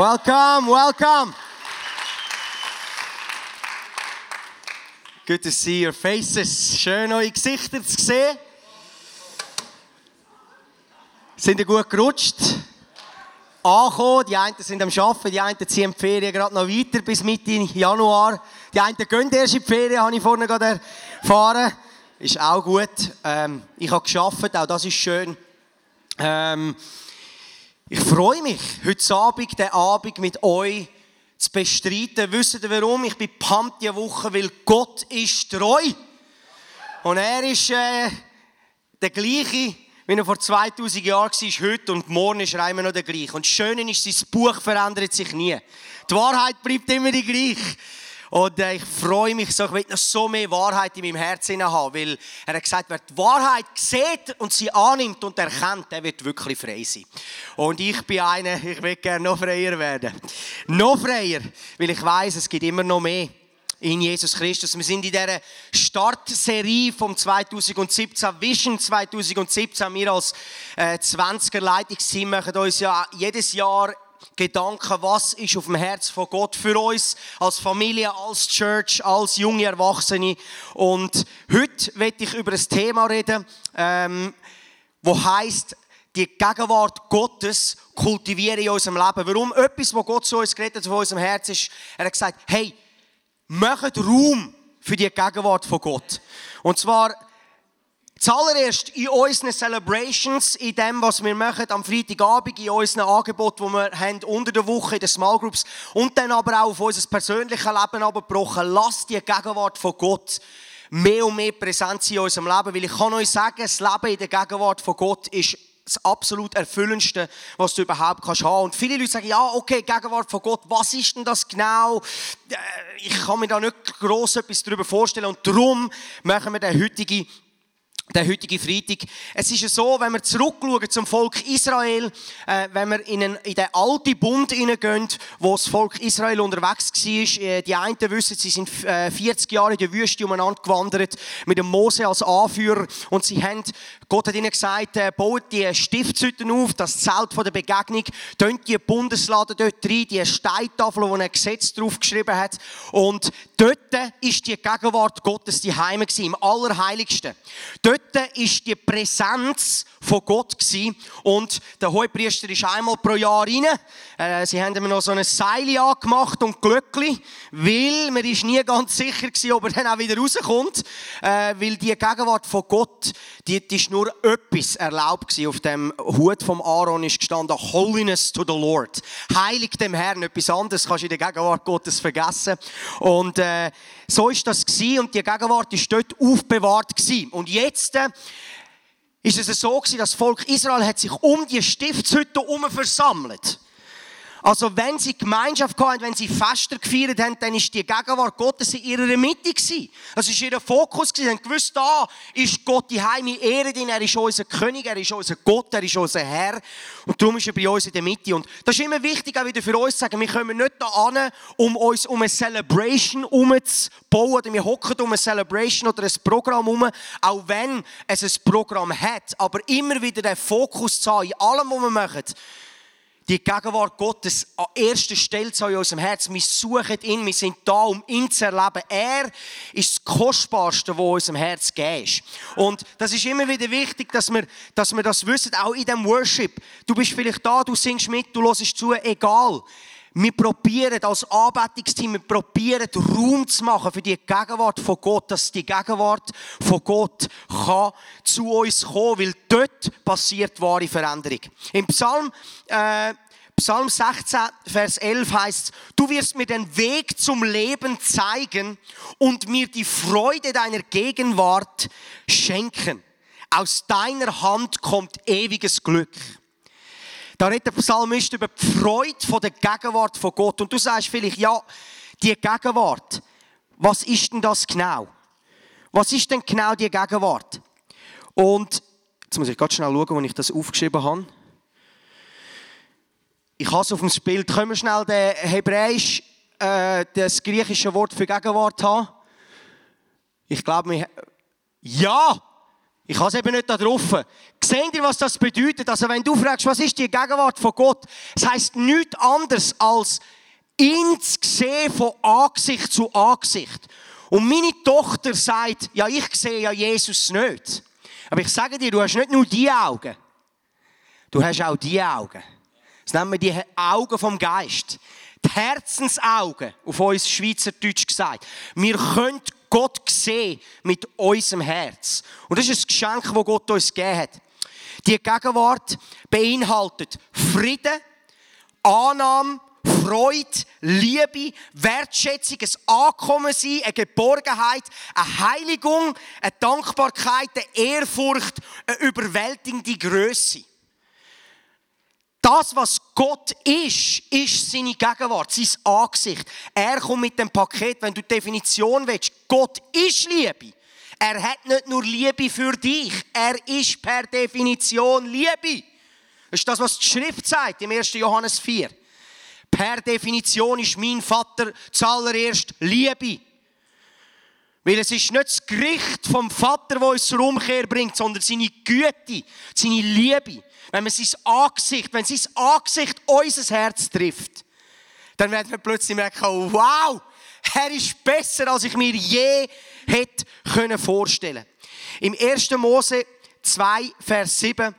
Welcome, welcome. Good to see your faces. Schön, eure Gesichter zu sehen. Sind ihr gut gerutscht? Angekommen, die einen sind am Arbeiten, die einen ziehen die Ferien gerade noch weiter bis Mitte Januar. Die einen gehen erst in die Ferien, habe ich vorne gerade erfahren. Ist auch gut. Ähm, ich habe geschafft, auch das ist schön. Ähm, ich freue mich, heute Abend, den Abend mit euch zu bestreiten. Wisst ihr warum? Ich bin pumped diese Woche, weil Gott ist treu. Und er ist äh, der gleiche, wie er vor 2000 Jahren war, heute und morgen ist er immer noch der gleiche. Und das Schöne ist, sein Buch verändert sich nie. Die Wahrheit bleibt immer die gleiche. Und äh, ich freue mich so, ich will noch so mehr Wahrheit in meinem Herzen haben, weil er hat gesagt, wer die Wahrheit sieht und sie annimmt und erkennt, der wird wirklich frei sein. Und ich bin einer, ich will gerne noch freier werden. Noch freier, weil ich weiß, es gibt immer noch mehr in Jesus Christus. Wir sind in dieser Startserie vom 2017, Vision 2017. Wir als äh, 20er Leitungsteam machen uns ja jedes Jahr Gedanken, was ist auf dem Herz von Gott für uns als Familie, als Church, als junge Erwachsene. Und heute werde ich über ein Thema reden, ähm, wo heißt die Gegenwart Gottes kultivieren in unserem Leben. Warum? Etwas, was Gott zu uns geredet hat, von unserem Herz ist, er hat gesagt, hey, macht Raum für die Gegenwart von Gott. Und zwar Zuallererst in unseren Celebrations, in dem, was wir machen am Freitagabend, in unseren Angeboten, die wir haben unter der Woche in den Small Groups und dann aber auch auf unser persönliches Leben abgebrochen. Lasst die Gegenwart von Gott mehr und mehr präsent sein in unserem Leben, weil ich kann euch sagen, das Leben in der Gegenwart von Gott ist das absolut erfüllendste, was du überhaupt kannst haben. Und viele Leute sagen, ja, okay, Gegenwart von Gott, was ist denn das genau? Äh, ich kann mir da nicht groß etwas darüber vorstellen und darum machen wir den heutigen der heutige Freitag. Es ist ja so, wenn wir zurückschauen zum Volk Israel, äh, wenn wir in, einen, in den alten Bund hineingehen, wo das Volk Israel unterwegs war, äh, die einen wissen, sie sind äh, 40 Jahre in der Wüste umeinander gewandert, mit dem Mose als Anführer und sie haben, Gott hat ihnen gesagt, äh, baut die Stiftshütten auf, das Zelt von der Begegnung, tönt die Bundeslade dort rein, die Steintafel, wo ein Gesetz drauf geschrieben hat und dort ist die Gegenwart Gottes die Heime im Allerheiligsten. Dort dort ist die Präsenz von Gott gewesen. und der Hohepriester ist einmal pro Jahr rein. Äh, sie haben ihm noch so ein Seil angemacht und Glöckli, weil man ist nie ganz sicher gewesen, ob er dann auch wieder rauskommt, äh, weil die Gegenwart von Gott, die, die ist nur etwas erlaubt gewesen. Auf dem Hut vom Aaron ist gestanden Holiness to the Lord, heilig dem Herrn. Etwas anderes kannst du in der Gegenwart Gottes vergessen. Und äh, so ist das gewesen und die Gegenwart ist dort aufbewahrt gewesen. Und jetzt äh, ist es so gewesen, das Volk Israel hat sich um die Stiftshütte herum versammelt. Also wenn sie Gemeinschaft hatten, wenn sie Fester gefeiert haben, dann ist die Gegenwart Gottes in ihrer Mitte gewesen. Das ist ihr Fokus gewesen. Sie haben gewusst, da ist Gott die Heime Ehre, denn er ist unser König, er ist unser Gott, er ist unser Herr. Und darum ist er bei uns in der Mitte. Und das ist immer wichtig, auch wieder für uns zu sagen, wir kommen nicht da an, um uns um eine Celebration umzubauen, oder wir hocken um eine Celebration oder ein Programm herum, auch wenn es ein Programm hat, aber immer wieder den Fokus zu haben, in allem, was wir machen, die Gegenwart Gottes an erster Stelle zu unserem Herz. Wir suchen ihn, wir sind da, um ihn zu erleben. Er ist das Kostbarste, was unserem Herz gegeben ist. Und das ist immer wieder wichtig, dass wir, dass wir das wissen, auch in dem Worship. Du bist vielleicht da, du singst mit, du hörst zu, egal. Wir probieren als Anbetungsteam, wir probieren Raum zu machen für die Gegenwart von Gott, dass die Gegenwart von Gott kann zu uns kommen, weil dort passiert wahre Veränderung. Im Psalm, äh, Psalm 16, Vers 11 heißt, du wirst mir den Weg zum Leben zeigen und mir die Freude deiner Gegenwart schenken. Aus deiner Hand kommt ewiges Glück. Da redet der Psalmist über die Freude von der Gegenwart von Gott. Und du sagst vielleicht, ja, die Gegenwart, was ist denn das genau? Was ist denn genau die Gegenwart? Und jetzt muss ich ganz schnell schauen, wo ich das aufgeschrieben habe. Ich habe es auf dem Bild. Können wir schnell den Hebräisch, äh, das griechische Wort für Gegenwart haben? Ich glaube, wir... Ja! Ich habe es eben nicht da drauf. Seht ihr, was das bedeutet? Also wenn du fragst, was ist die Gegenwart von Gott? Es heißt nichts anderes als ihn zu sehen von Angesicht zu Angesicht. Und meine Tochter sagt, ja, ich sehe ja Jesus nicht. Aber ich sage dir, du hast nicht nur die Augen. Du hast auch die Augen. Das nennen wir die Augen vom Geist. Die Herzensaugen, auf uns Schweizerdeutsch gesagt. Wir können Gott sehen mit unserem Herz. Und das ist ein Geschenk, das Gott uns gegeben hat. Die Gegenwart beinhaltet Frieden, Annahme, Freude, Liebe, Wertschätzung, ein Ankommen sein, eine Geborgenheit, eine Heiligung, eine Dankbarkeit, eine Ehrfurcht, eine überwältigende Größe. Das, was Gott ist, ist seine Gegenwart, sein Angesicht. Er kommt mit dem Paket, wenn du die Definition willst. Gott ist Liebe. Er hat nicht nur Liebe für dich, er ist per Definition Liebe. Das ist das, was die Schrift sagt im 1. Johannes 4. Per Definition ist mein Vater zuallererst Liebe. Weil es ist nicht das Gericht vom Vater, das uns zur Umkehr bringt, sondern seine Güte, seine Liebe. Wenn man sein Angesicht, wenn sein Angesicht unser Herz trifft, dann werden wir plötzlich merken, wow, er ist besser, als ich mir je hätte können vorstellen. Im 1. Mose 2, Vers 7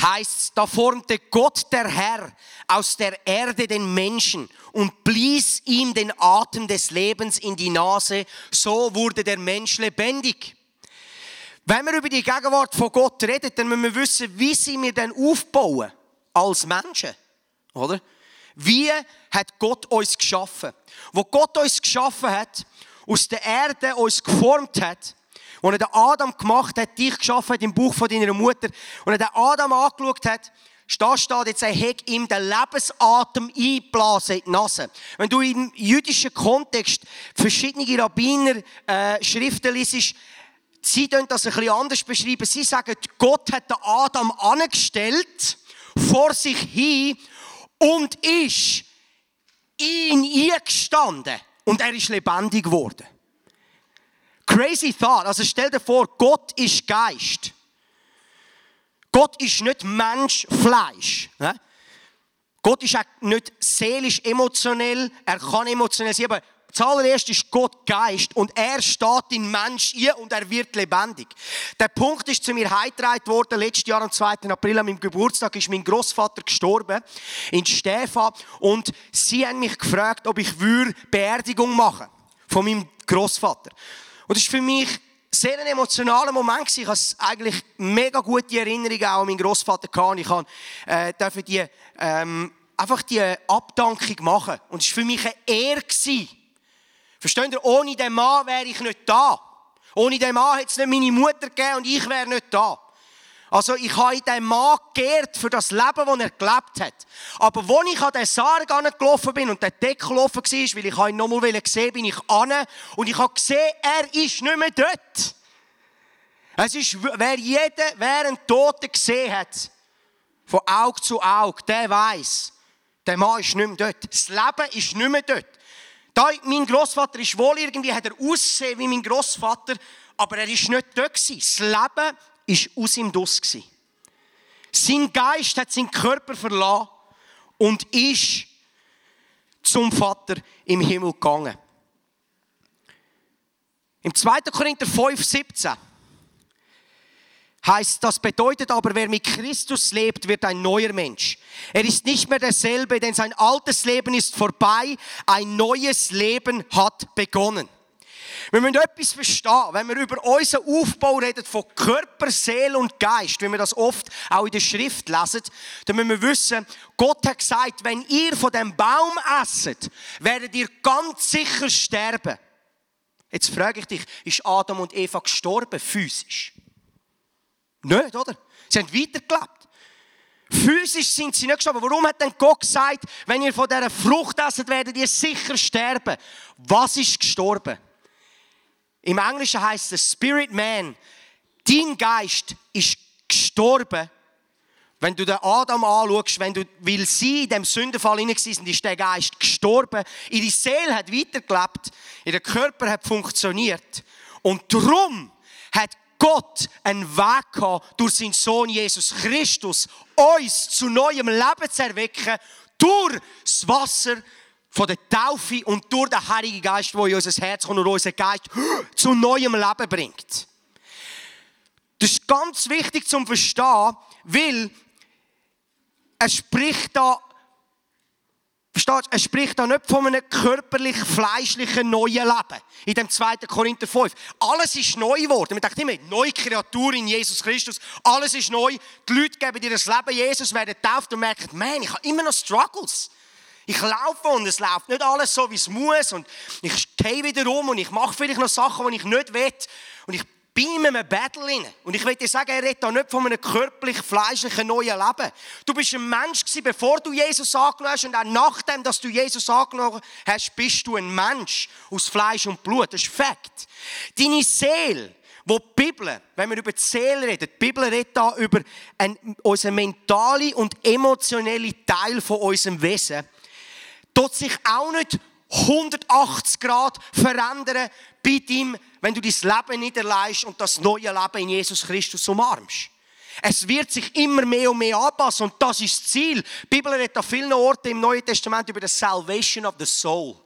heißt da formte Gott der Herr aus der Erde den Menschen und blies ihm den Atem des Lebens in die Nase, so wurde der Mensch lebendig. Wenn wir über die Gegenwart von Gott reden, dann müssen wir wissen, wie sie wir denn aufbauen als Menschen, oder? Wie hat Gott uns geschaffen? Wo Gott uns geschaffen hat, aus der Erde uns geformt hat, und er den Adam gemacht hat, dich geschaffen hat im Buch von deiner Mutter, und er den Adam angeschaut hat, da steht jetzt, er hat ihm den Lebensatem einblasen in die Nase. Wenn du im jüdischen Kontext verschiedene Rabbiner äh, Schriften liest, sie das ein bisschen anders beschreiben. Sie sagen, Gott hat den Adam angestellt, vor sich hin, und ist in ihn gestanden. Und er ist lebendig geworden. Crazy thought. Also stell dir vor, Gott ist Geist. Gott ist nicht Mensch, Fleisch. Gott ist auch nicht seelisch, emotionell. Er kann emotionell sein, aber Zuallererst ist Gott Geist und er steht in Mensch ein und er wird lebendig. Der Punkt ist zu mir heimgetragen worden. Letztes Jahr am 2. April, an meinem Geburtstag, ist mein Großvater gestorben in Stefan und sie haben mich gefragt, ob ich würde Beerdigung machen von meinem Großvater. Und das ist für mich sehr ein emotionaler Moment Ich habe eigentlich mega gute Erinnerungen auch an meinen Großvater gehabt. Ich habe äh, die ähm, einfach die Abdankung machen und es war für mich eine Ehre Versteht ihr? Ohne den Mann wäre ich nicht da. Ohne den Mann hätte es nicht meine Mutter gegeben und ich wäre nicht da. Also ich habe in den Mann geehrt für das Leben, das er gelebt hat. Aber als ich an den Sarg gelaufen bin und der Deckel offen war, weil ich ihn nochmal gesehen bin ich an und ich habe gesehen, er ist nicht mehr dort. Es ist, wer jeder, wer einen Toten gesehen hat, von Auge zu Auge, der weiß, der Mann ist nicht mehr dort. Das Leben ist nicht mehr dort. Da, mein Großvater ist wohl irgendwie, hat er ausgesehen wie mein Großvater, aber er ist nicht dort gewesen. Das Leben ist aus ihm dus gewesen. Sein Geist hat seinen Körper verlassen und ist zum Vater im Himmel gegangen. Im 2. Korinther 5, 17 heißt, das bedeutet aber, wer mit Christus lebt, wird ein neuer Mensch. Er ist nicht mehr derselbe, denn sein altes Leben ist vorbei, ein neues Leben hat begonnen. Wir müssen etwas verstehen, wenn wir über unseren Aufbau reden von Körper, Seele und Geist, wie wir das oft auch in der Schrift lesen, dann müssen wir wissen, Gott hat gesagt, wenn ihr von dem Baum esset, werdet ihr ganz sicher sterben. Jetzt frage ich dich, ist Adam und Eva gestorben, physisch? Nicht, oder? Sie haben weitergelebt. Physisch sind sie nicht gestorben. Warum hat denn Gott gesagt, wenn ihr von dieser Frucht esset, werdet ihr sicher sterben? Was ist gestorben? Im Englischen heißt es Spirit Man. Dein Geist ist gestorben. Wenn du den Adam anschaust, wenn du, weil sie in dem Sündenfall hinein sind, ist der Geist gestorben. Ihre Seele hat weitergelebt. Ihr Körper hat funktioniert. Und darum hat Gott einen Weg gehabt, durch seinen Sohn Jesus Christus, uns zu neuem Leben zu erwecken, durch das Wasser von der Taufe und durch den Heiligen Geist, der in unser Herz kommt und unseren Geist zu neuem Leben bringt. Das ist ganz wichtig zum Verstehen, weil es spricht da Verstehst du? Er spricht da nicht von einem körperlich, fleischlichen neuen Leben. In dem 2. Korinther 5. Alles ist neu geworden. Man denkt immer, neue Kreatur in Jesus Christus. Alles ist neu. Die Leute geben dir das Leben Jesus, werden getauft und merken, man, ich habe immer noch Struggles. Ich laufe und es läuft nicht alles so, wie es muss. Und ich gehe wieder um und ich mache vielleicht noch Sachen, die ich nicht will. Und ich bin in einem Battle rein. Und ich will dir sagen, er redet da nicht von einem körperlich, fleischlichen neuen Leben. Du bist ein Mensch gewesen, bevor du Jesus angenommen hast und auch nachdem, dass du Jesus angenommen hast, bist du ein Mensch aus Fleisch und Blut. Das ist Fakt. Deine Seele, wo die Bibel, wenn wir über die Seele reden, die Bibel redet da über unseren mentalen und emotionellen Teil von unserem Wesen, tut sich auch nicht 180 Grad verändern bei ihm, wenn du dein Leben niederleist und das neue Leben in Jesus Christus umarmst. Es wird sich immer mehr und mehr anpassen und das ist das Ziel. Die Bibel redet an vielen Orten im Neuen Testament über die Salvation of the Soul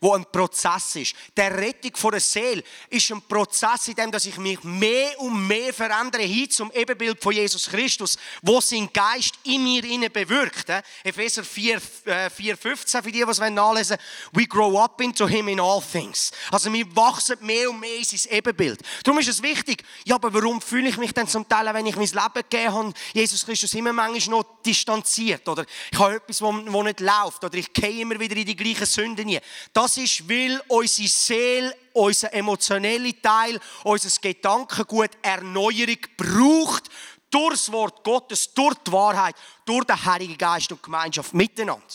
wo ein Prozess ist. Der Rettung von der Seele ist ein Prozess, in dem dass ich mich mehr und mehr verändere hin zum Ebenbild von Jesus Christus, wo sein Geist in mir inne bewirkt. Epheser 4, äh, 4 15, für die, die es nachlesen wollen. We grow up into him in all things. Also wir wachsen mehr und mehr in sein Ebenbild. Darum ist es wichtig, ja, aber warum fühle ich mich denn zum Teil, wenn ich mein Leben gegeben habe, Jesus Christus immer manchmal noch distanziert oder ich habe etwas, wo, nicht läuft oder ich gehe immer wieder in die gleichen Sünden nie. Das das ist, weil unsere Seele, unser emotioneller Teil, unser Gedankengut Erneuerung braucht durch das Wort Gottes, durch die Wahrheit, durch den Heiligen Geist und Gemeinschaft miteinander.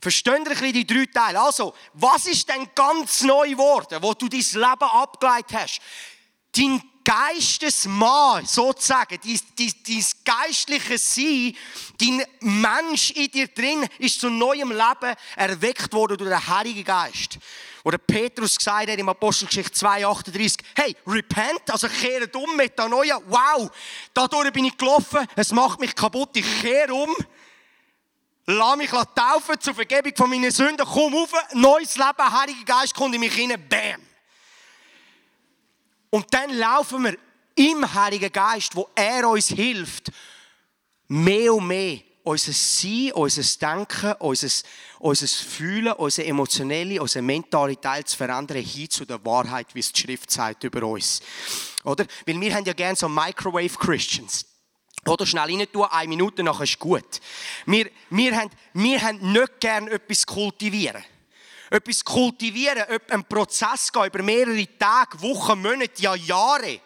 Verstehen ihr ein die drei Teile? Also, was ist denn ganz neu geworden, wo du dein Leben abgeleitet hast? Dein Geistesmann, sozusagen, dein, dein, dein geistliche Sein, dein Mensch in dir drin ist zu neuem Leben erweckt worden durch den Heiligen Geist. Oder Petrus gesagt hat im Apostelgeschichte 2,38, hey, repent, also kehre um, Metanoia, wow, dadurch bin ich gelaufen, es macht mich kaputt, ich kehre um, lass mich taufen zur Vergebung von meinen Sünden, komm auf, neues Leben, Heiliger Geist kommt in mich hinein, bam. Und dann laufen wir im Heiligen Geist, wo er uns hilft, mehr und mehr unser Sein, unser Denken, unser, unser Fühlen, unser emotionelle, unser mentale Teil zu verändern, hin zu der Wahrheit, wie es die Schrift sagt über uns. Oder? Weil wir haben ja gerne so Microwave Christians. Oder schnell rein tun, eine Minute nachher ist gut. Wir, wir, haben, wir haben nicht gerne etwas kultivieren etwas kultivieren, einen Prozess gehen über mehrere Tage, Wochen, Monate, ja Jahre.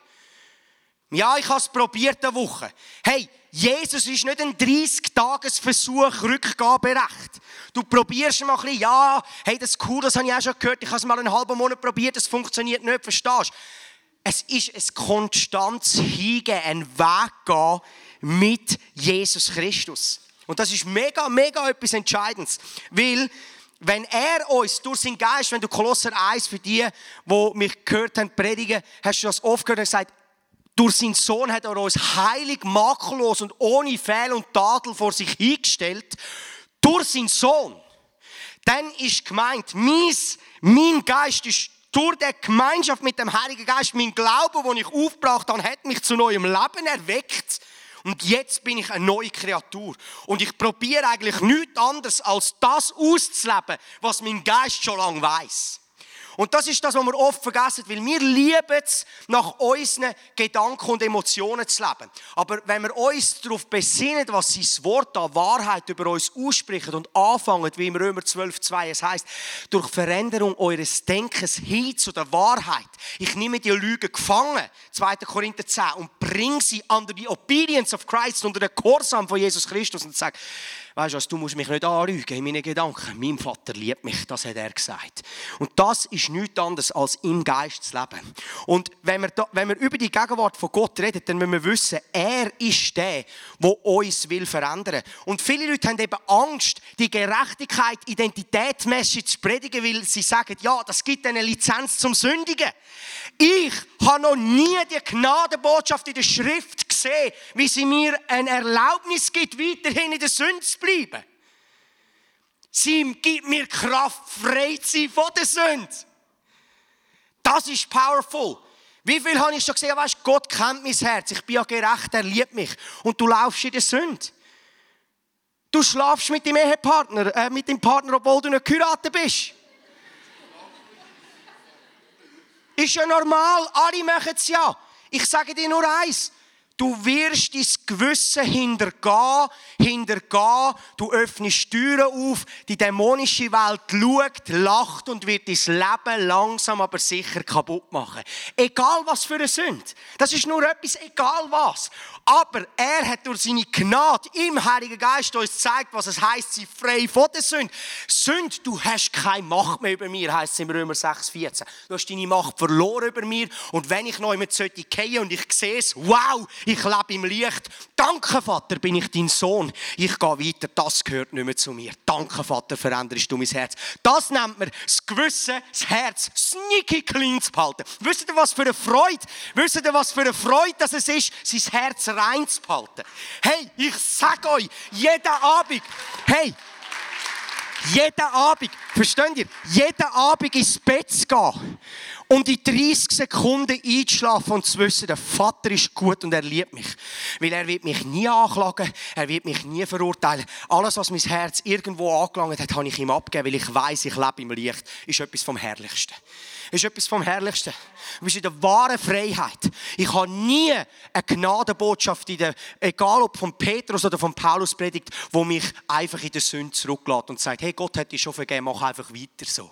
Ja, ich habe es probiert eine Woche. Hey, Jesus ist nicht ein 30-Tages-Versuch Rückgaberecht. Du probierst mal ein bisschen, ja, hey, das ist cool, das habe ich auch schon gehört, ich habe es mal einen halben Monat probiert, das funktioniert nicht, verstehst du? Es ist ein konstantes Hingehen, ein Weg gehen mit Jesus Christus. Und das ist mega, mega etwas Entscheidendes. Weil wenn er uns durch seinen Geist, wenn du Kolosser 1 für die, die mich gehört haben, predigen, hast du das oft gehört und gesagt, durch seinen Sohn hat er uns heilig, makellos und ohne Fehl und Tadel vor sich hingestellt. Durch seinen Sohn. Dann ist gemeint, mein, mein Geist ist durch die Gemeinschaft mit dem Heiligen Geist, mein Glaube, den ich aufgebracht habe, hat mich zu neuem Leben erweckt. Und jetzt bin ich eine neue Kreatur. Und ich probiere eigentlich nichts anderes, als das auszuleben, was mein Geist schon lange weiß. Und das ist das, was wir oft vergessen, weil wir lieben es, nach unseren Gedanken und Emotionen zu leben. Aber wenn wir uns darauf besinnen, was sein Wort an Wahrheit über uns ausspricht und anfangen, wie im Römer 12,2 es heißt, durch Veränderung eures Denkens hin zu der Wahrheit. Ich nehme die Lüge gefangen, 2. Korinther 10, und bringe sie under the obedience of Christ, unter den Gehorsam von Jesus Christus und sage, Weißt du du musst mich nicht anrügen in meinen Gedanken. Mein Vater liebt mich, das hat er gesagt. Und das ist nichts anderes als im Geist zu leben. Und wenn wir, da, wenn wir über die Gegenwart von Gott reden, dann müssen wir wissen, er ist der, der uns will verändern. Und viele Leute haben eben Angst, die Gerechtigkeit, Identitätsmessage zu predigen, weil sie sagen, ja, das gibt eine Lizenz zum Sündigen. Ich habe noch nie die Gnadenbotschaft in der Schrift gesehen, wie sie mir ein Erlaubnis gibt, weiterhin in der Sünde zu bleiben. Sie gibt mir Kraft, frei zu sein von der Sünde. Das ist powerful. Wie viel habe ich schon gesehen, weißt, Gott kennt mein Herz, ich bin ja gerecht, er liebt mich. Und du laufst in der Sünde. Du schlafst mit dem Ehepartner, äh, mit dem Partner, obwohl du nicht geheiratet bist. Ist ja normal, alle machen es ja. Ich sage dir nur eins. Du wirst dein Gewissen hintergehen, hintergehen. Du öffnest Türen auf. Die dämonische Welt schaut, lacht und wird dein Leben langsam aber sicher kaputt machen. Egal was für eine Sünde. Das ist nur etwas, egal was. Aber er hat durch seine Gnade im Heiligen Geist uns gezeigt, was es heißt, sie frei von der Sünde. Sünde, du hast keine Macht mehr über mir, heißt es im Römer 6,14. Du hast deine Macht verloren über mir. Und wenn ich noch jemand sollte gehen und ich sehe es, wow, ich lebe im Licht. Danke, Vater, bin ich dein Sohn. Ich gehe weiter, das gehört nicht mehr zu mir. Danke, Vater, veränderst du mein Herz. Das nennt man das Gewissen, das Herz sneaky clean zu behalten. Wisst ihr, was für eine Freude, wisst ihr, was für eine Freude das es ist, sein Herz zu behalten? Hey, ich sage euch, jeden Abend, hey, jeden Abend, versteht ihr? Jeden Abend ins Bett zu gehen und in 30 Sekunden einzuschlafen und zu wissen, der Vater ist gut und er liebt mich. Weil er wird mich nie anklagen, er wird mich nie verurteilen. Alles, was mein Herz irgendwo angelangt hat, habe ich ihm abgegeben, weil ich weiß, ich lebe im Licht. Ist etwas vom Herrlichsten. Ist etwas vom Herrlichsten. Du bist in der wahren Freiheit. Ich habe nie eine Gnadenbotschaft, in der, egal ob von Petrus oder von Paulus predigt, wo mich einfach in der Sünde zurücklässt und sagt, hey, Gott hat dich schon vergeben, mach einfach weiter so.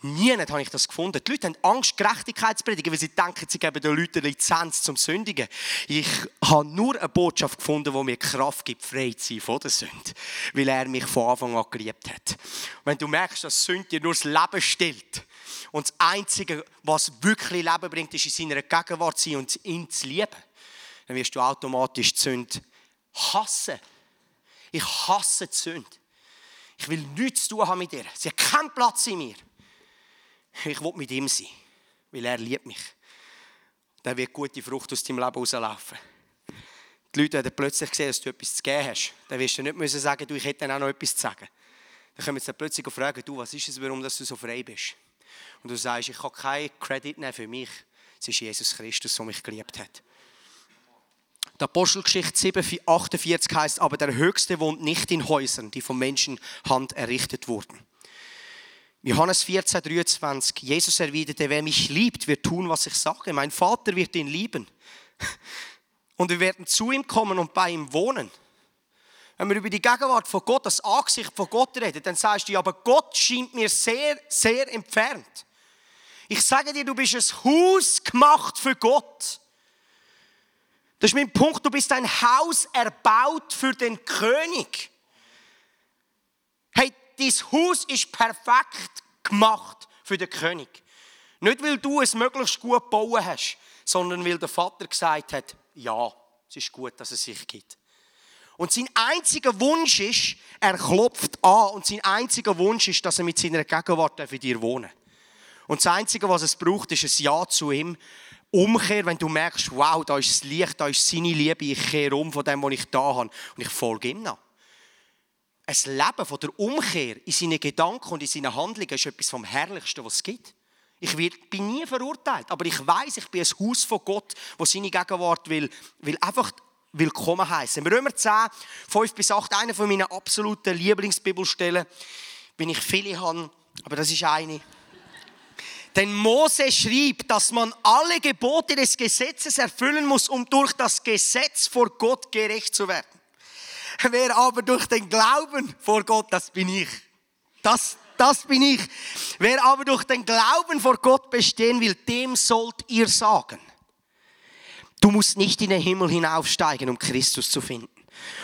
Nie habe ich das gefunden. Die Leute haben Angst, Gerechtigkeit zu predigen, weil sie denken, sie geben den Leuten Lizenz zum Sündigen. Ich habe nur eine Botschaft gefunden, die mir Kraft gibt, frei zu sein von der Sünde. Weil er mich von Anfang an geliebt hat. Wenn du merkst, dass Sünde dir nur das Leben stillt und das Einzige, was wirklich Leben bringt, ist in seiner Gegenwart zu sein und ihn zu lieben, dann wirst du automatisch die Sünde hassen. Ich hasse die Sünde. Ich will nichts zu tun haben mit ihr. Sie hat keinen Platz in mir. Ich will mit ihm sein, weil er liebt mich. Dann wird gute Frucht aus deinem Leben rauslaufen. Die Leute haben plötzlich gesehen, dass du etwas zu geben hast. Dann wirst du nicht müssen sagen, du, ich hätte auch noch etwas zu sagen. Dann können sie plötzlich fragen, du, was ist es, warum du so frei bist? Und du sagst, ich kann keinen Credit nehmen für mich. Es ist Jesus Christus, der mich geliebt hat. Die Apostelgeschichte 7, 48 heißt, aber der Höchste wohnt nicht in Häusern, die von Menschenhand errichtet wurden. Johannes 14, 23. Jesus erwiderte, wer mich liebt, wird tun, was ich sage. Mein Vater wird ihn lieben. Und wir werden zu ihm kommen und bei ihm wohnen. Wenn wir über die Gegenwart von Gott, das Angesicht von Gott reden, dann sagst du, aber Gott scheint mir sehr, sehr entfernt. Ich sage dir, du bist ein Haus gemacht für Gott. Das ist mein Punkt, du bist ein Haus erbaut für den König. Hey, dein Haus ist perfekt gemacht für den König. Nicht, weil du es möglichst gut bauen hast, sondern weil der Vater gesagt hat, ja, es ist gut, dass es sich gibt. Und sein einziger Wunsch ist, er klopft an und sein einziger Wunsch ist, dass er mit seiner Gegenwart für dir wohnen Und das Einzige, was es braucht, ist ein Ja zu ihm Umkehr, wenn du merkst, wow, da ist das Licht, da ist seine Liebe, ich kehre um von dem, was ich da habe und ich folge ihm nach. Ein Leben von der Umkehr in seinen Gedanken und in seinen Handlungen ist etwas vom Herrlichsten, was es gibt. Ich bin nie verurteilt, aber ich weiß, ich bin ein Haus von Gott, wo seine Gegenwart will, will einfach willkommen heißen. Im Römer 10, 5 bis 8, eine von meinen absoluten Lieblingsbibelstellen, bin ich viele habe, aber das ist eine. Denn Mose schrieb, dass man alle Gebote des Gesetzes erfüllen muss, um durch das Gesetz vor Gott gerecht zu werden. Wer aber durch den Glauben vor Gott, das bin ich. Das, das bin ich. Wer aber durch den Glauben vor Gott bestehen will, dem sollt ihr sagen. Du musst nicht in den Himmel hinaufsteigen, um Christus zu finden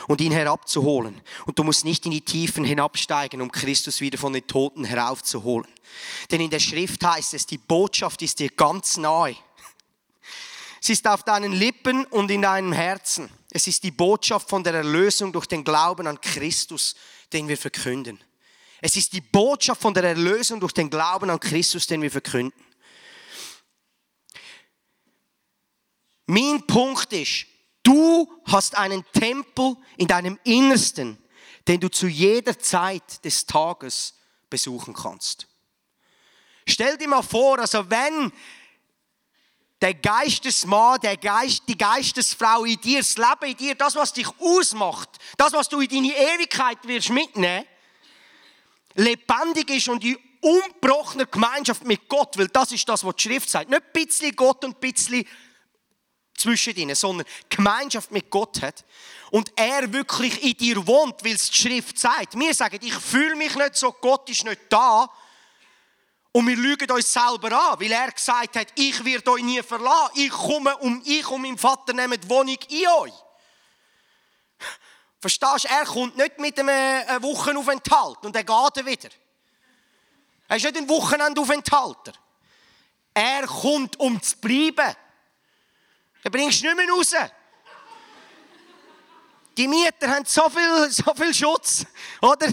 und ihn herabzuholen. Und du musst nicht in die Tiefen hinabsteigen, um Christus wieder von den Toten heraufzuholen. Denn in der Schrift heißt es, die Botschaft ist dir ganz nahe. Sie ist auf deinen Lippen und in deinem Herzen. Es ist die Botschaft von der Erlösung durch den Glauben an Christus, den wir verkünden. Es ist die Botschaft von der Erlösung durch den Glauben an Christus, den wir verkünden. Mein Punkt ist, Du hast einen Tempel in deinem Innersten, den du zu jeder Zeit des Tages besuchen kannst. Stell dir mal vor, also wenn der Geistesmann, der Geist, die Geistesfrau in dir, das Leben in dir, das, was dich ausmacht, das, was du in deine Ewigkeit wirst mitnehmen, lebendig ist und in unbrochener Gemeinschaft mit Gott, weil das ist das, was die Schrift sagt. Nicht ein bisschen Gott und ein bisschen zwischen ihnen, sondern Gemeinschaft mit Gott hat und er wirklich in dir wohnt, weil es die Schrift sagt. Wir sagen, ich fühle mich nicht so, Gott ist nicht da. Und wir lügen uns selber an, weil er gesagt hat, ich werde euch nie verlassen. Ich komme um ich und mein Vater nehmen die Wohnung in euch. Verstehst du? Er kommt nicht mit einem äh, Wochenaufenthalt und er geht wieder. Er ist nicht ein Wochenendaufenthalter. Er kommt, um zu bleiben. Dann bringst du nicht mehr raus. Die Mieter haben so viel, so viel Schutz, oder?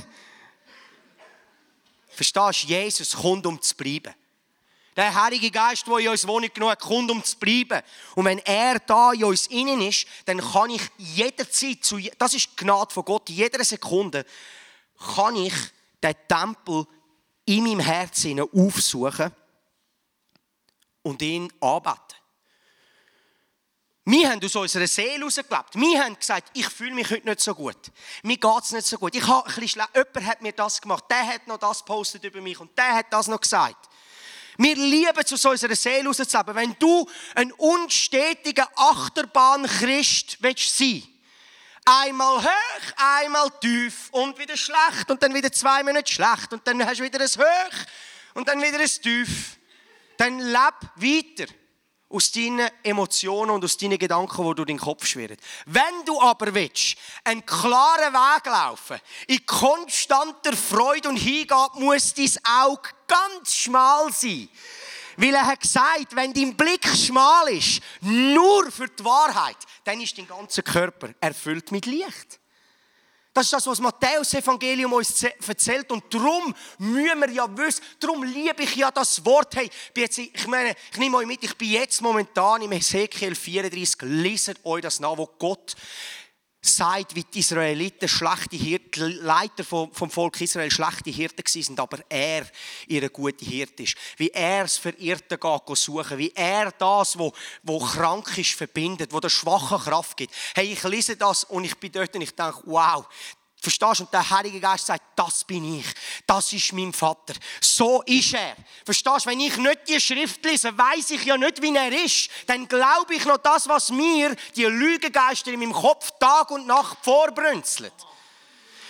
Verstehst du? Jesus kommt, um zu bleiben. Der Heilige Geist, der in uns Wohnung genug hat, kommt, um zu bleiben. Und wenn er da in uns innen ist, dann kann ich jederzeit, zu, das ist die Gnade von Gott, jeder Sekunde kann ich den Tempel in meinem Herzen aufsuchen und ihn anbeten. Wir haben aus unserer Seele herausgelebt. Wir haben gesagt, ich fühle mich heute nicht so gut. Mir geht es nicht so gut. Ich habe ein bisschen Jemand hat mir das gemacht, der hat noch das gepostet über mich und der hat das noch gesagt. Wir lieben es, aus unserer Seele herauszuleben. Wenn du ein unstetiger Achterbahn-Christ willst sein einmal hoch, einmal tief und wieder schlecht und dann wieder zwei Monate schlecht und dann hast du wieder ein Hoch und dann wieder ein Tief. Dann leb weiter aus deinen Emotionen und aus deinen Gedanken, die durch deinen Kopf schwirren. Wenn du aber willst, einen klaren Weg laufen, in konstanter Freude und Hingabe, muss dein Auge ganz schmal sein. Weil er hat gesagt, wenn dein Blick schmal ist, nur für die Wahrheit, dann ist dein ganzer Körper erfüllt mit Licht. Das ist das, was Matthäus Evangelium uns erzählt. Und darum müssen wir ja wissen, darum liebe ich ja das Wort. Hey, ich meine, ich nehme euch mit, ich bin jetzt momentan im Ezekiel 34, leset euch das nach, wo Gott sagt, wie die Israeliten schlechte Hirten, Leiter vom, Volk Israel schlechte Hirten sind, aber er ihre gute Hirte ist. Wie er es Verirrte geht suchen, wie er das, wo, wo krank ist, verbindet, wo der schwache Kraft gibt. Hey, ich lese das und ich bin dort und ich denke, wow, Verstehst du? Und der Heilige Geist sagt, das bin ich. Das ist mein Vater. So ist er. Verstehst du? Wenn ich nicht die Schrift lese, weiß ich ja nicht, wie er ist. Dann glaube ich noch das, was mir die Lügengeister in meinem Kopf Tag und Nacht vorbrünzelt.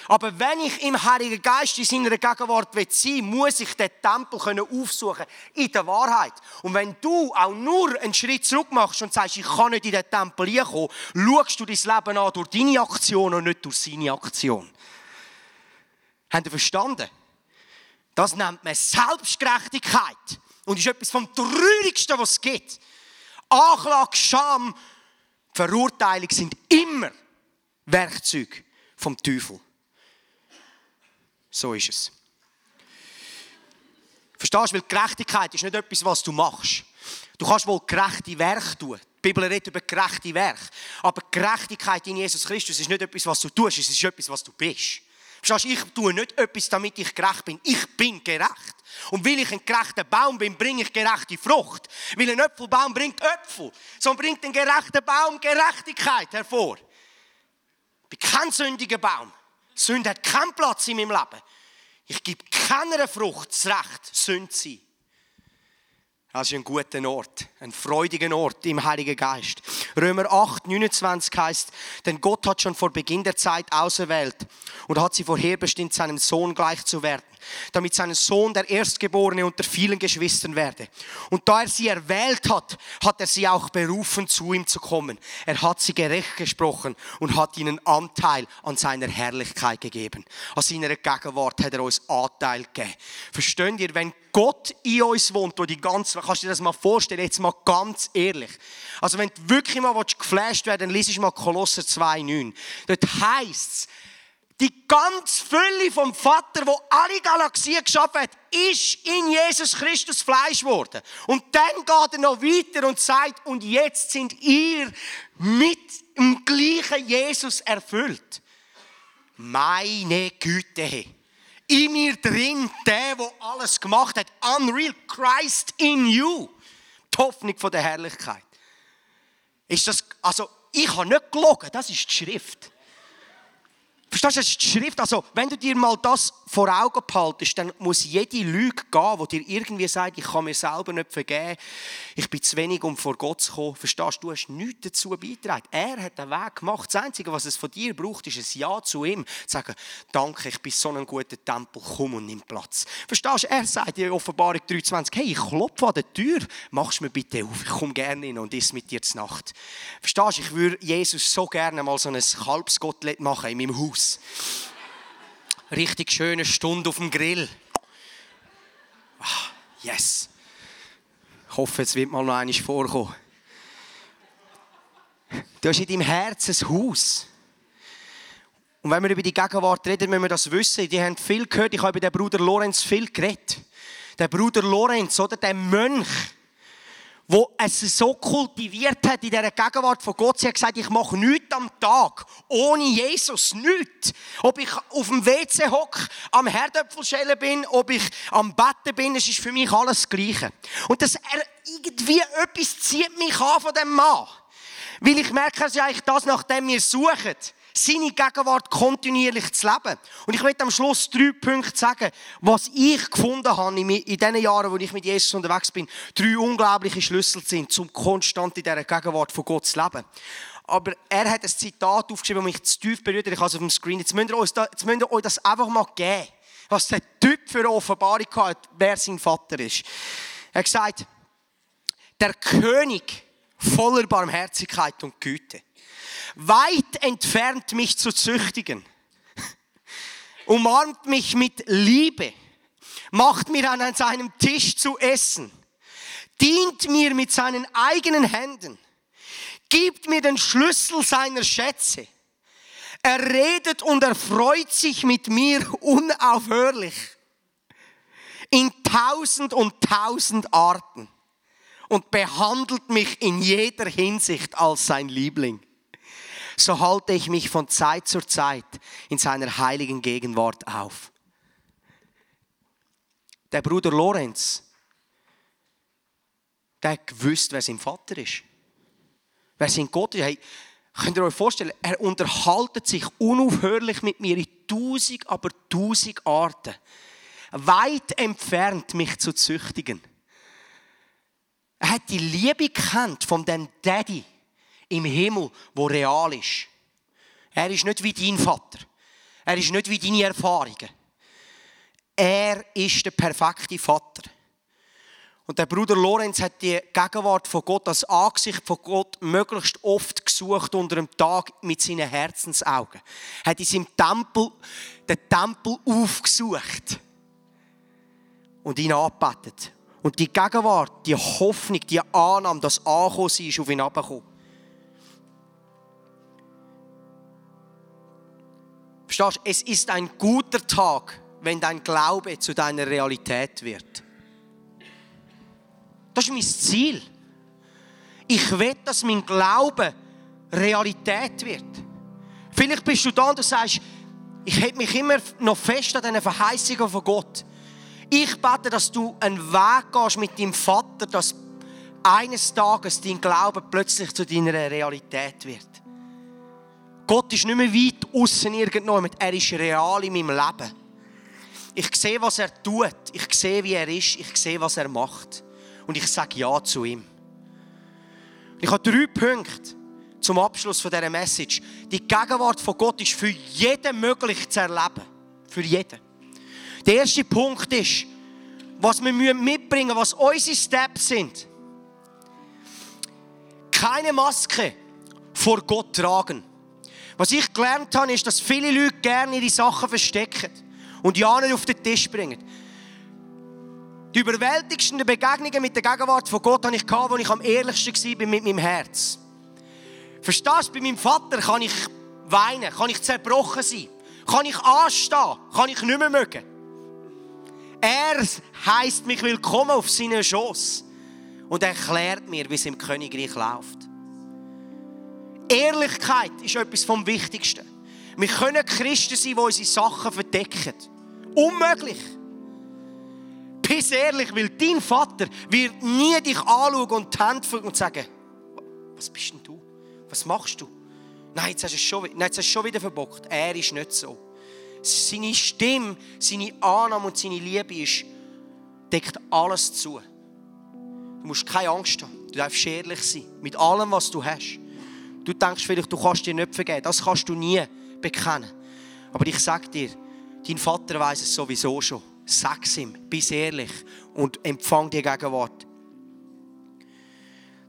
Aber wenn ich im Heiligen Geist in seiner Gegenwart sein muss ich den Tempel können aufsuchen in der Wahrheit. Und wenn du auch nur einen Schritt zurück machst und sagst, ich kann nicht in den Tempel hineinkommen, schaust du dein Leben an durch deine Aktion und nicht durch seine Aktion. Habt ihr verstanden? Das nennt man Selbstgerechtigkeit. Und ist etwas vom Traurigsten, was es gibt. Anklage, Scham, Verurteilung sind immer Werkzeuge vom Teufel. So ist es. Verstehst du? Weil Gerechtigkeit ist nicht etwas, was du machst. Du kannst wohl gerechte Werke tun. Die Bibel redet über gerechte Werke. Aber Gerechtigkeit in Jesus Christus ist nicht etwas, was du tust, es ist etwas, was du bist. Verstehst du, ich tue nicht etwas, damit ich gerecht bin. Ich bin gerecht. Und weil ich ein gerechter Baum bin, bringe ich gerechte Frucht. Weil ein Äpfelbaum bringt Äpfel. So bringt ein gerechter Baum Gerechtigkeit hervor. Ich bin kein sündiger Baum. Sünde hat keinen Platz in meinem Leben. Ich gebe keiner Frucht das Recht, Sünde zu sein. Das ist ein guter Ort, ein freudiger Ort im Heiligen Geist. Römer 8, 29 heißt, denn Gott hat schon vor Beginn der Zeit auserwählt und hat sie vorherbestimmt, seinem Sohn gleich zu werden damit sein Sohn der Erstgeborene unter vielen Geschwistern werde. Und da er sie erwählt hat, hat er sie auch berufen, zu ihm zu kommen. Er hat sie gerecht gesprochen und hat ihnen Anteil an seiner Herrlichkeit gegeben. An seiner Gegenwart hat er uns Anteil gegeben. Versteht ihr, wenn Gott in uns wohnt, wo die ganze, kannst du dir das mal vorstellen, jetzt mal ganz ehrlich. Also wenn du wirklich mal geflasht werden dann liest mal Kolosser 2,9. Dort heisst es, die ganz Fülle vom Vater, wo alle Galaxien geschaffen hat, ist in Jesus Christus Fleisch geworden. Und dann geht er noch weiter und sagt, und jetzt sind ihr mit dem gleichen Jesus erfüllt. Meine Güte. In mir drin, der, wo alles gemacht hat. Unreal Christ in you. Die Hoffnung von der Herrlichkeit. Ist das, also, ich habe nicht gelogen, das ist die Schrift. Verstehst du, das ist die Schrift. Also, wenn du dir mal das vor Augen behaltest, dann muss jede Lüge gehen, die dir irgendwie sagt, ich kann mir selber nicht vergeben, ich bin zu wenig, um vor Gott zu kommen. Verstehst du, du hast nichts dazu beigetragen. Er hat den Weg gemacht. Das Einzige, was es von dir braucht, ist ein Ja zu ihm. Zu sagen, danke, ich bin so ein guter Tempel, komm und nimm Platz. Verstehst du, er sagt in Offenbarung 23, hey, ich klopfe an der Tür, machst mir bitte auf, ich komme gerne hin und isst mit dir zur Nacht. Verstehst du, ich würde Jesus so gerne mal so ein Kalbsgottlet machen in meinem Haus richtig schöne Stunde auf dem Grill. Ah, yes. Ich hoffe, es wird mal noch einmal vorkommen. Du hast in deinem Herzen ein Haus. Und wenn wir über die Gegenwart reden, müssen wir das wissen. Die haben viel gehört. Ich habe über den Bruder Lorenz viel geredet. Der Bruder Lorenz, oder der Mönch, wo es so kultiviert hat in dieser Gegenwart von Gott. Sie hat gesagt, ich mache nichts am Tag ohne Jesus, nichts. Ob ich auf dem WC hocke, am Herdöpfelschälen bin, ob ich am Betten bin, es ist für mich alles das Gleiche. Und das irgendwie etwas zieht mich an von dem Mann. Weil ich merke, dass ja eigentlich das, nachdem wir suchen seine Gegenwart kontinuierlich zu leben. Und ich möchte am Schluss drei Punkte sagen, was ich gefunden habe in den Jahren, wo ich mit Jesus unterwegs bin. Drei unglaubliche Schlüssel sind, um konstant in dieser Gegenwart von Gott zu leben. Aber er hat ein Zitat aufgeschrieben, das mich zu tief berührt. Ich habe es auf dem Screen. Jetzt müsst, ihr euch das, jetzt müsst ihr euch das einfach mal geben. Was der Typ für eine Offenbarung hat, wer sein Vater ist. Er hat gesagt, der König voller Barmherzigkeit und Güte weit entfernt mich zu züchtigen, umarmt mich mit Liebe, macht mir an seinem Tisch zu essen, dient mir mit seinen eigenen Händen, gibt mir den Schlüssel seiner Schätze. Er redet und erfreut sich mit mir unaufhörlich. In tausend und tausend Arten. Und behandelt mich in jeder Hinsicht als sein Liebling so halte ich mich von Zeit zu Zeit in seiner heiligen Gegenwart auf. Der Bruder Lorenz, der hat gewusst, wer sein Vater ist. Wer sein Gott ist. Hey, könnt ihr euch vorstellen, er unterhaltet sich unaufhörlich mit mir in tausend, aber tausend Arten. Weit entfernt, mich zu züchtigen. Er hat die Liebe kennt von dem Daddy im Himmel, wo real ist. Er ist nicht wie dein Vater. Er ist nicht wie deine Erfahrungen. Er ist der perfekte Vater. Und der Bruder Lorenz hat die Gegenwart von Gott, das Angesicht von Gott möglichst oft gesucht unter dem Tag mit seinen Herzensaugen. Er hat in seinem Tempel den Tempel aufgesucht und ihn angebetet. Und die Gegenwart, die Hoffnung, die Annahme, das Ankommen ist auf ihn abgekommen. Verstehst du? Es ist ein guter Tag, wenn dein Glaube zu deiner Realität wird. Das ist mein Ziel. Ich will, dass mein Glaube Realität wird. Vielleicht bist du da und du sagst, ich hätte mich immer noch fest an diesen Verheißungen von Gott. Ich bete, dass du einen Weg gehst mit deinem Vater, dass eines Tages dein Glaube plötzlich zu deiner Realität wird. Gott ist nicht mehr weit außen irgendwo, er ist real in meinem Leben. Ich sehe, was er tut. Ich sehe, wie er ist. Ich sehe, was er macht. Und ich sage Ja zu ihm. Ich habe drei Punkte zum Abschluss von dieser Message. Die Gegenwart von Gott ist für jeden möglich zu erleben. Für jeden. Der erste Punkt ist, was wir mitbringen müssen, was unsere Steps sind. Keine Maske vor Gott tragen. Was ich gelernt habe, ist, dass viele Leute gerne ihre Sachen verstecken und ja nicht auf den Tisch bringen. Die überwältigsten Begegnungen mit der Gegenwart von Gott hatte ich, als ich am ehrlichsten war mit meinem Herz. Verstehst du, bei meinem Vater kann ich weinen, kann ich zerbrochen sein, kann ich anstehen, kann ich nicht mehr mögen. Er heißt mich willkommen auf seinen Schoß und erklärt mir, wie es im Königreich läuft. Ehrlichkeit ist etwas vom Wichtigsten. Wir können Christen sein, die unsere Sachen verdecken. Unmöglich. Bist ehrlich, weil dein Vater wird nie dich anschauen und die Hände und sagen, was bist denn du? Was machst du? Nein, jetzt hast du es schon, nein, jetzt hast du schon wieder verbockt. Er ist nicht so. Seine Stimme, seine Annahme und seine Liebe ist, deckt alles zu. Du musst keine Angst haben. Du darfst ehrlich sein. Mit allem, was du hast. Du denkst vielleicht, du kannst dir nicht vergeben. Das kannst du nie bekennen. Aber ich sage dir, dein Vater weiß es sowieso schon. Sag es ihm, bist ehrlich und empfang die Gegenwart.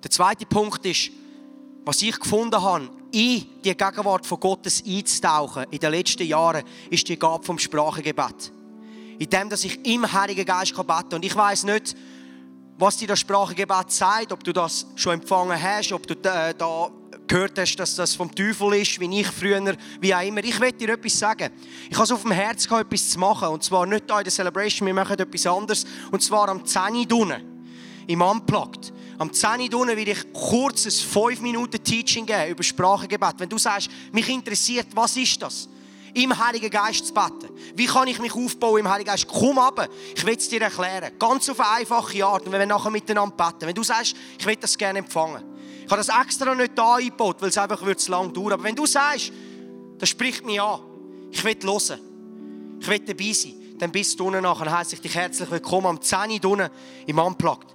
Der zweite Punkt ist, was ich gefunden habe, in die Gegenwart von Gottes einzutauchen in den letzten Jahren, ist die Gabe vom Sprachengebet. In dem, dass ich im Heiligen Geist beten kann. Und ich weiß nicht, was dir das Sprachengebet sagt, ob du das schon empfangen hast, ob du da, da gehört hast, dass das vom Teufel ist, wie ich früher, wie auch immer. Ich will dir etwas sagen. Ich habe es auf dem Herz gehabt, etwas zu machen. Und zwar nicht hier in der Celebration, wir machen etwas anderes. Und zwar am 10 Uhr im Unplugged. Am 10 Uhr will ich kurz ein 5 Minuten Teaching geben über Sprachengebet. Wenn du sagst, mich interessiert, was ist das? Im Heiligen Geist zu beten. Wie kann ich mich aufbauen im Heiligen Geist? Komm ab, ich will es dir erklären. Ganz auf eine einfache Art. Und wenn wir nachher miteinander beten. Wenn du sagst, ich will das gerne empfangen. Ich habe das extra nicht da eingebaut, weil es einfach zu lang dauern. Aber wenn du sagst, das spricht mich an, ich will hören, ich will dabei sein, dann bist du unten nachher. Dann heisst ich dich herzlich willkommen am 10 Uhr unten im Unplugged.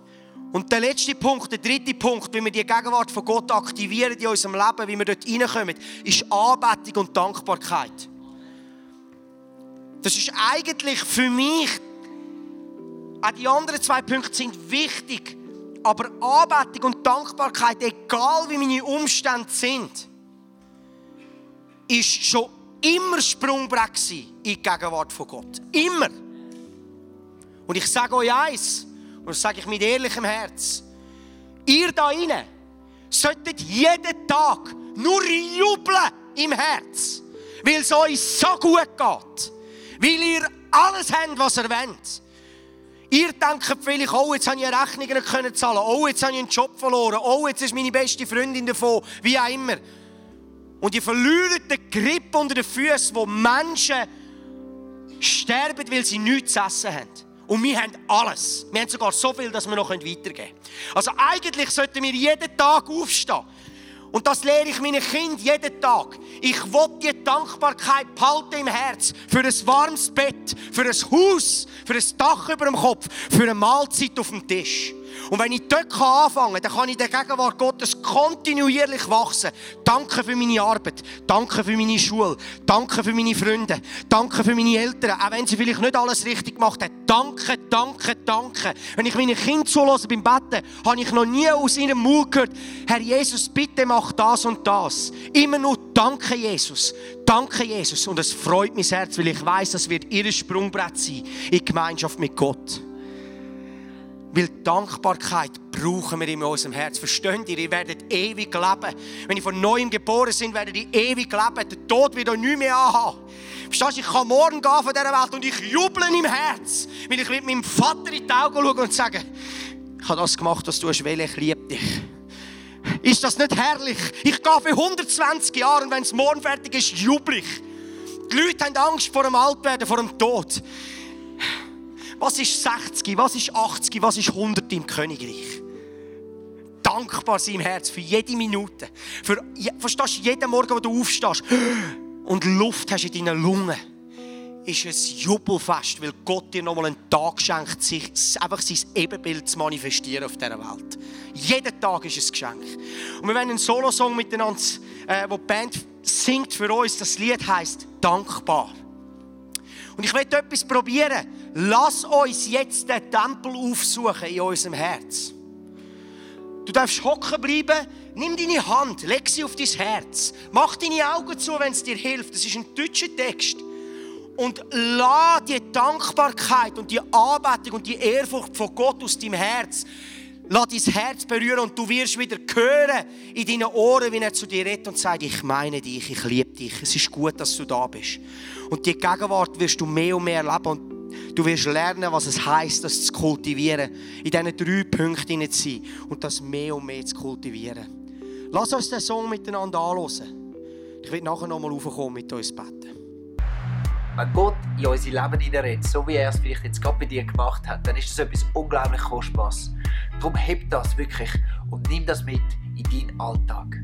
Und der letzte Punkt, der dritte Punkt, wie wir die Gegenwart von Gott aktivieren in unserem Leben, wie wir dort reinkommen, ist Anbetung und Dankbarkeit. Das ist eigentlich für mich, auch die anderen zwei Punkte sind wichtig, aber Anbetung und Dankbarkeit, egal wie meine Umstände sind, ist schon immer Sprungbrett in die Gegenwart von Gott. Immer. Und ich sage euch eins, und das sage ich mit ehrlichem Herz. Ihr da inne solltet jeden Tag nur jubeln im Herz, weil es euch so gut geht, weil ihr alles habt, was ihr wollt. Ihr denkt vielleicht, oh, jetzt habe ich Rechnungen können zahlen, oh, jetzt habe ich einen Job verloren, oh, jetzt ist meine beste Freundin davon, wie auch immer. Und ihr verliert den Grip unter den Füßen, wo Menschen sterben, weil sie nichts zu essen haben. Und wir haben alles. Wir haben sogar so viel, dass wir noch weitergeben können. Also eigentlich sollten wir jeden Tag aufstehen. Und das lehre ich meinen Kindern jeden Tag. Ich will die Dankbarkeit behalten im Herz für ein warmes Bett, für ein Haus, für ein Dach über dem Kopf, für eine Mahlzeit auf dem Tisch. Und wenn ich dort anfangen kann, dann kann ich der Gegenwart Gottes kontinuierlich wachsen. Danke für meine Arbeit. Danke für meine Schule. Danke für meine Freunde. Danke für meine Eltern. Auch wenn sie vielleicht nicht alles richtig gemacht haben. Danke, danke, danke. Wenn ich meine Kinder zulasse beim Betten, habe ich noch nie aus ihrem Mund gehört, Herr Jesus, bitte mach das und das. Immer nur Danke, Jesus. Danke, Jesus. Und es freut mein Herz, weil ich weiß, das wird ihr Sprungbrett sein in Gemeinschaft mit Gott. Weil Dankbarkeit brauchen wir in unserem Herz. Versteht ihr? Ihr werdet ewig leben. Wenn ihr von neuem geboren sind, werdet ihr ewig leben. Der Tod wird euch nicht mehr anhaben. Verstehst du? Ich kann morgen gehen von dieser Welt und ich juble im Herz. Weil ich mit meinem Vater in die Augen schaue und sage, Ich habe das gemacht, was du hast wollen. Ich liebe dich. Ist das nicht herrlich? Ich gehe für 120 Jahre und wenn es morgen fertig ist, jubel ich. Die Leute haben Angst vor dem Altwerden, vor dem Tod. Was ist 60? Was ist 80? Was ist 100 im Königreich? Dankbar sein im Herz für jede Minute. Für, verstehst du, jeden Morgen, wo du aufstehst und Luft hast in deinen Lungen ist ein Jubelfest, weil Gott dir nochmal einen Tag schenkt, sich einfach sein Ebenbild zu manifestieren auf dieser Welt. Jeden Tag ist ein Geschenk. Und wir werden einen Solosong miteinander, äh, wo die Band singt für uns. Das Lied heißt Dankbar. Und ich werde etwas probieren. Lass uns jetzt den Tempel aufsuchen in unserem Herz. Du darfst hocken bleiben, nimm deine Hand, leg sie auf dein Herz. Mach deine Augen zu, wenn es dir hilft. Das ist ein deutscher Text und lass die Dankbarkeit und die Anbetung und die Ehrfurcht von Gott aus deinem Herz, lass dein Herz berühren und du wirst wieder hören in deinen Ohren, wie er zu dir redet und sagt, ich meine dich, ich liebe dich, es ist gut, dass du da bist. Und die Gegenwart wirst du mehr und mehr erleben du wirst lernen, was es heißt, das zu kultivieren, in diesen drei Punkten zu sein und das mehr und mehr zu kultivieren. Lass uns den Song miteinander anhören. Ich will nachher nochmal raufkommen mit uns beten. Wenn Gott in unser Leben hineinredet, so wie er es vielleicht jetzt gerade bei dir gemacht hat, dann ist das etwas unglaublich Kostbares. Darum heb das wirklich und nimm das mit in deinen Alltag.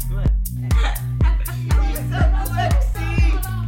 What?